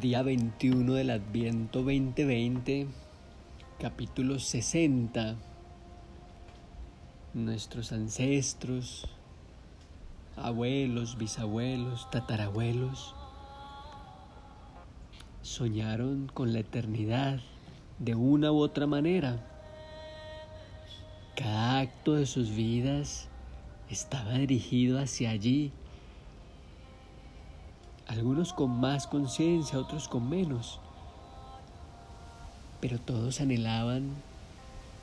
Día 21 del Adviento 2020, capítulo 60. Nuestros ancestros, abuelos, bisabuelos, tatarabuelos, soñaron con la eternidad de una u otra manera. Cada acto de sus vidas estaba dirigido hacia allí algunos con más conciencia, otros con menos. Pero todos anhelaban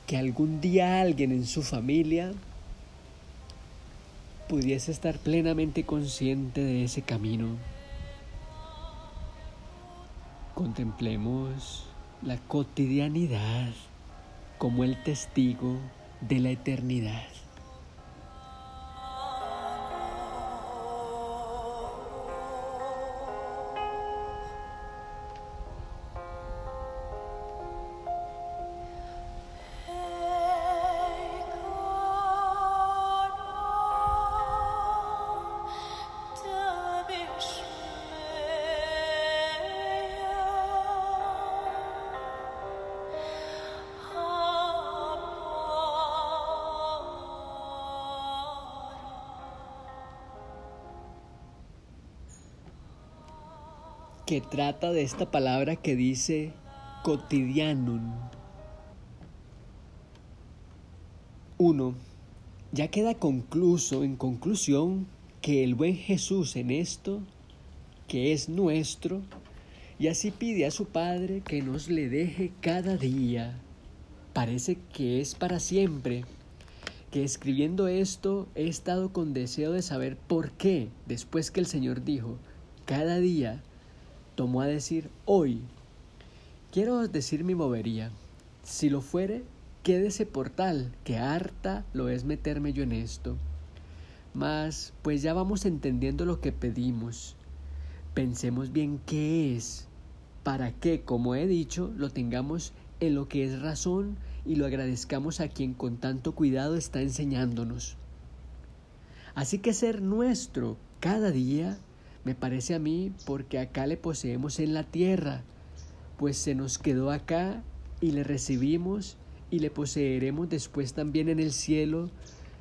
que algún día alguien en su familia pudiese estar plenamente consciente de ese camino. Contemplemos la cotidianidad como el testigo de la eternidad. Que trata de esta palabra que dice cotidianum. Uno, ya queda concluso, en conclusión, que el buen Jesús en esto, que es nuestro, y así pide a su Padre que nos le deje cada día. Parece que es para siempre, que escribiendo esto he estado con deseo de saber por qué, después que el Señor dijo, cada día tomó a decir hoy. Quiero decir mi movería. Si lo fuere, quédese por tal, que harta lo es meterme yo en esto. Mas, pues ya vamos entendiendo lo que pedimos. Pensemos bien qué es, para que, como he dicho, lo tengamos en lo que es razón y lo agradezcamos a quien con tanto cuidado está enseñándonos. Así que ser nuestro cada día me parece a mí porque acá le poseemos en la tierra, pues se nos quedó acá y le recibimos y le poseeremos después también en el cielo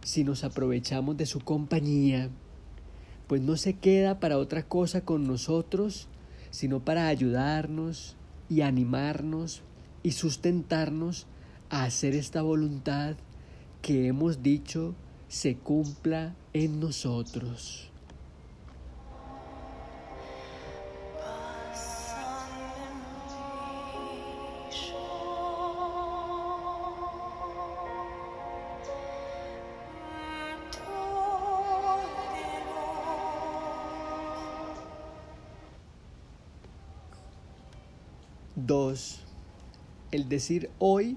si nos aprovechamos de su compañía, pues no se queda para otra cosa con nosotros, sino para ayudarnos y animarnos y sustentarnos a hacer esta voluntad que hemos dicho se cumpla en nosotros. 2. El decir hoy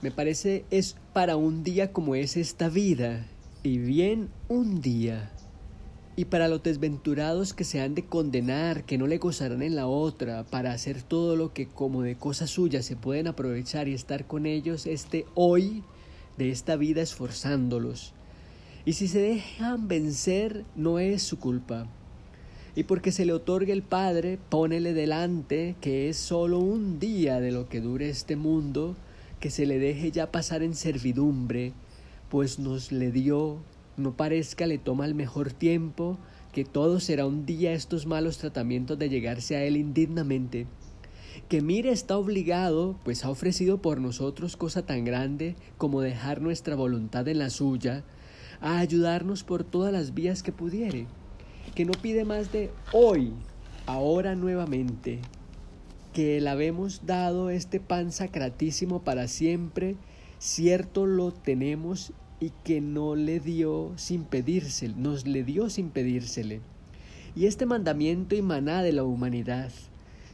me parece es para un día como es esta vida, y bien un día. Y para los desventurados que se han de condenar, que no le gozarán en la otra, para hacer todo lo que como de cosas suyas se pueden aprovechar y estar con ellos este hoy de esta vida esforzándolos. Y si se dejan vencer, no es su culpa y porque se le otorgue el Padre, pónele delante que es solo un día de lo que dure este mundo, que se le deje ya pasar en servidumbre, pues nos le dio, no parezca le toma el mejor tiempo, que todo será un día estos malos tratamientos de llegarse a él indignamente. Que mire está obligado, pues ha ofrecido por nosotros cosa tan grande como dejar nuestra voluntad en la suya, a ayudarnos por todas las vías que pudiere que no pide más de hoy, ahora nuevamente, que le habemos dado este pan sacratísimo para siempre, cierto lo tenemos y que no le dio sin pedírselo, nos le dio sin pedírsele. Y este mandamiento y maná de la humanidad,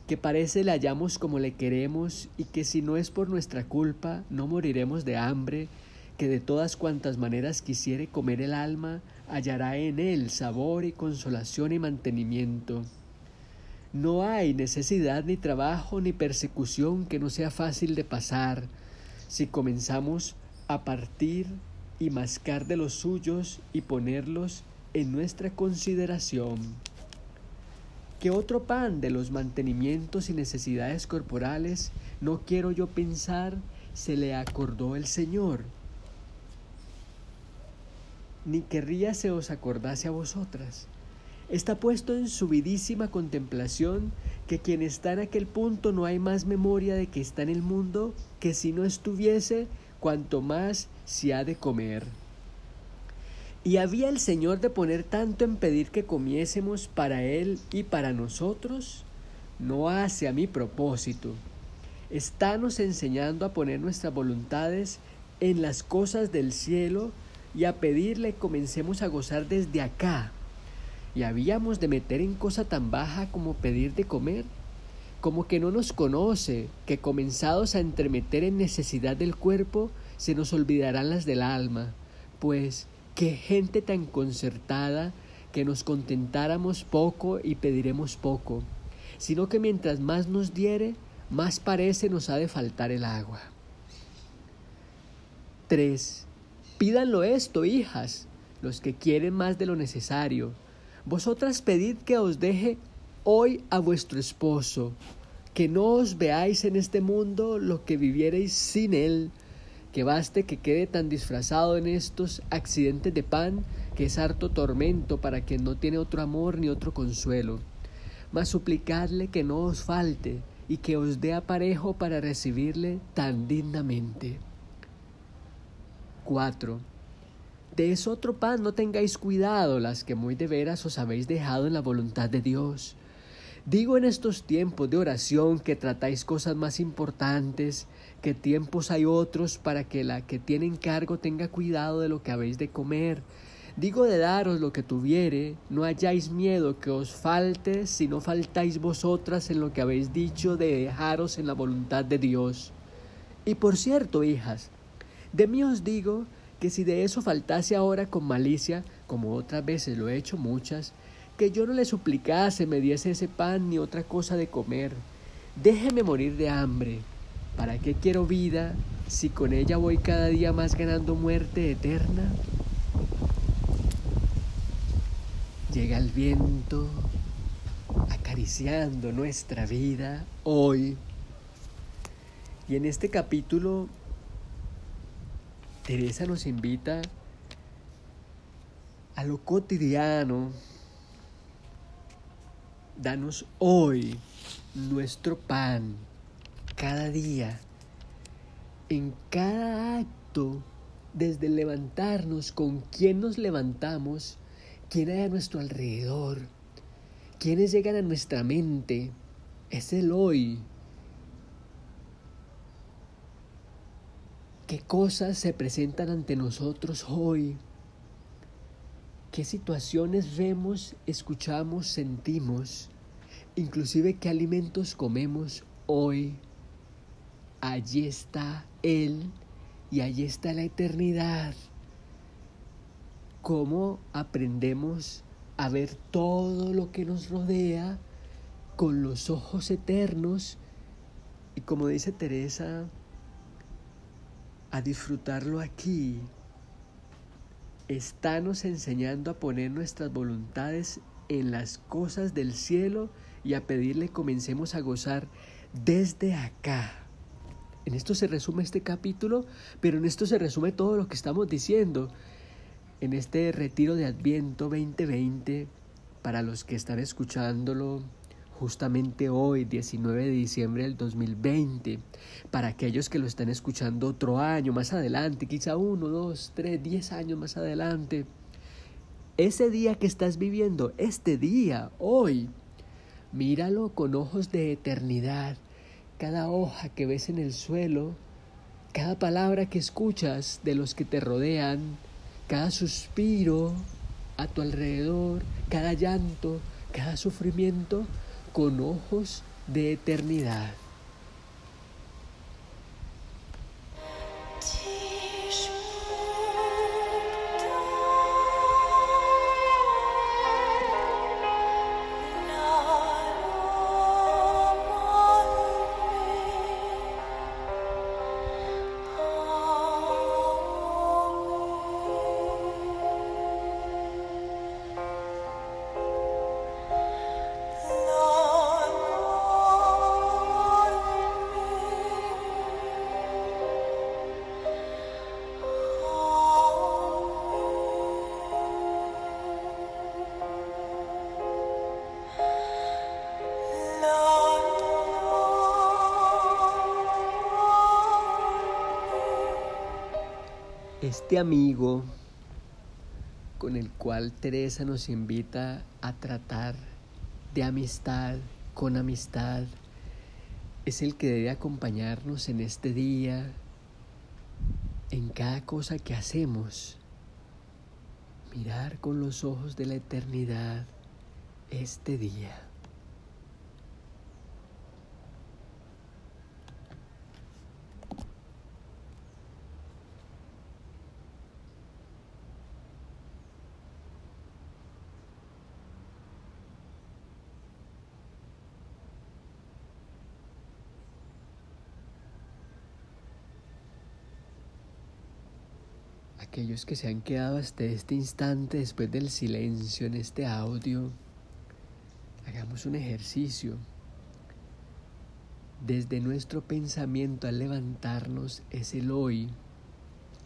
que parece le hallamos como le queremos y que si no es por nuestra culpa no moriremos de hambre, que de todas cuantas maneras quisiere comer el alma, hallará en él sabor y consolación y mantenimiento. No hay necesidad ni trabajo ni persecución que no sea fácil de pasar si comenzamos a partir y mascar de los suyos y ponerlos en nuestra consideración. que otro pan de los mantenimientos y necesidades corporales, no quiero yo pensar, se le acordó el Señor. Ni querría se os acordase a vosotras. Está puesto en subidísima contemplación que quien está en aquel punto no hay más memoria de que está en el mundo que si no estuviese, cuanto más se ha de comer. Y había el Señor de poner tanto en pedir que comiésemos para Él y para nosotros, no hace a mi propósito. Estános enseñando a poner nuestras voluntades en las cosas del cielo y a pedirle comencemos a gozar desde acá. Y habíamos de meter en cosa tan baja como pedir de comer, como que no nos conoce, que comenzados a entremeter en necesidad del cuerpo, se nos olvidarán las del alma, pues Qué gente tan concertada que nos contentáramos poco y pediremos poco, sino que mientras más nos diere, más parece nos ha de faltar el agua. 3. Pídanlo esto, hijas, los que quieren más de lo necesario. Vosotras pedid que os deje hoy a vuestro esposo, que no os veáis en este mundo lo que viviereis sin él, que baste que quede tan disfrazado en estos accidentes de pan que es harto tormento para quien no tiene otro amor ni otro consuelo. Mas suplicadle que no os falte y que os dé aparejo para recibirle tan dignamente. 4. De ese otro pan no tengáis cuidado, las que muy de veras os habéis dejado en la voluntad de Dios. Digo en estos tiempos de oración que tratáis cosas más importantes, que tiempos hay otros para que la que tiene encargo tenga cuidado de lo que habéis de comer. Digo de daros lo que tuviere, no hayáis miedo que os falte si no faltáis vosotras en lo que habéis dicho de dejaros en la voluntad de Dios. Y por cierto, hijas, de mí os digo que si de eso faltase ahora con malicia, como otras veces lo he hecho muchas, que yo no le suplicase me diese ese pan ni otra cosa de comer. Déjeme morir de hambre. ¿Para qué quiero vida si con ella voy cada día más ganando muerte eterna? Llega el viento acariciando nuestra vida hoy. Y en este capítulo, Teresa nos invita a lo cotidiano, Danos hoy nuestro pan cada día, en cada acto, desde levantarnos, con quién nos levantamos, quién hay a nuestro alrededor, quiénes llegan a nuestra mente, es el hoy. ¿Qué cosas se presentan ante nosotros hoy? qué situaciones vemos, escuchamos, sentimos, inclusive qué alimentos comemos hoy. Allí está Él y allí está la eternidad. ¿Cómo aprendemos a ver todo lo que nos rodea con los ojos eternos? Y como dice Teresa, a disfrutarlo aquí Estános enseñando a poner nuestras voluntades en las cosas del cielo y a pedirle comencemos a gozar desde acá. En esto se resume este capítulo, pero en esto se resume todo lo que estamos diciendo. En este retiro de Adviento 2020, para los que están escuchándolo justamente hoy, 19 de diciembre del 2020, para aquellos que lo están escuchando otro año más adelante, quizá uno, dos, tres, diez años más adelante. Ese día que estás viviendo, este día, hoy, míralo con ojos de eternidad. Cada hoja que ves en el suelo, cada palabra que escuchas de los que te rodean, cada suspiro a tu alrededor, cada llanto, cada sufrimiento, con ojos de eternidad. Este amigo con el cual Teresa nos invita a tratar de amistad con amistad es el que debe acompañarnos en este día, en cada cosa que hacemos. Mirar con los ojos de la eternidad este día. Aquellos que se han quedado hasta este instante después del silencio en este audio, hagamos un ejercicio. Desde nuestro pensamiento al levantarnos es el hoy.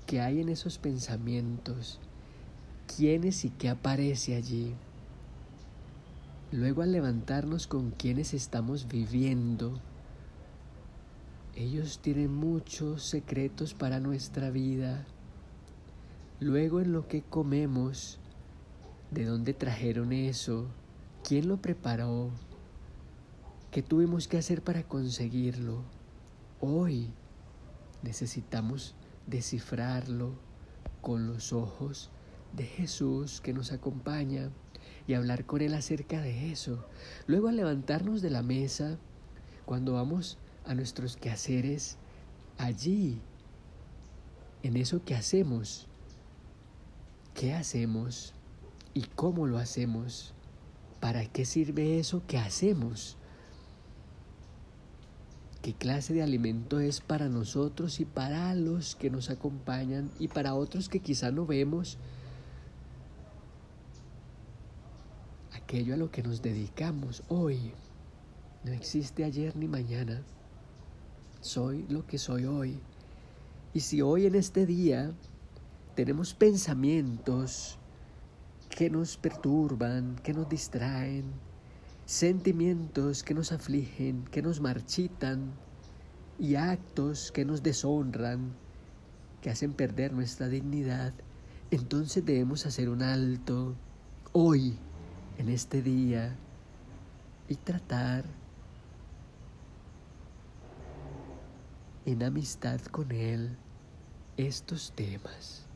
que hay en esos pensamientos? ¿Quién es y qué aparece allí? Luego al levantarnos con quienes estamos viviendo, ellos tienen muchos secretos para nuestra vida Luego en lo que comemos, ¿de dónde trajeron eso? ¿Quién lo preparó? ¿Qué tuvimos que hacer para conseguirlo? Hoy necesitamos descifrarlo con los ojos de Jesús que nos acompaña y hablar con Él acerca de eso. Luego al levantarnos de la mesa, cuando vamos a nuestros quehaceres, allí, en eso que hacemos, ¿Qué hacemos y cómo lo hacemos? ¿Para qué sirve eso que hacemos? ¿Qué clase de alimento es para nosotros y para los que nos acompañan y para otros que quizá no vemos? Aquello a lo que nos dedicamos hoy no existe ayer ni mañana. Soy lo que soy hoy. Y si hoy en este día tenemos pensamientos que nos perturban, que nos distraen, sentimientos que nos afligen, que nos marchitan y actos que nos deshonran, que hacen perder nuestra dignidad, entonces debemos hacer un alto hoy, en este día, y tratar en amistad con Él estos temas.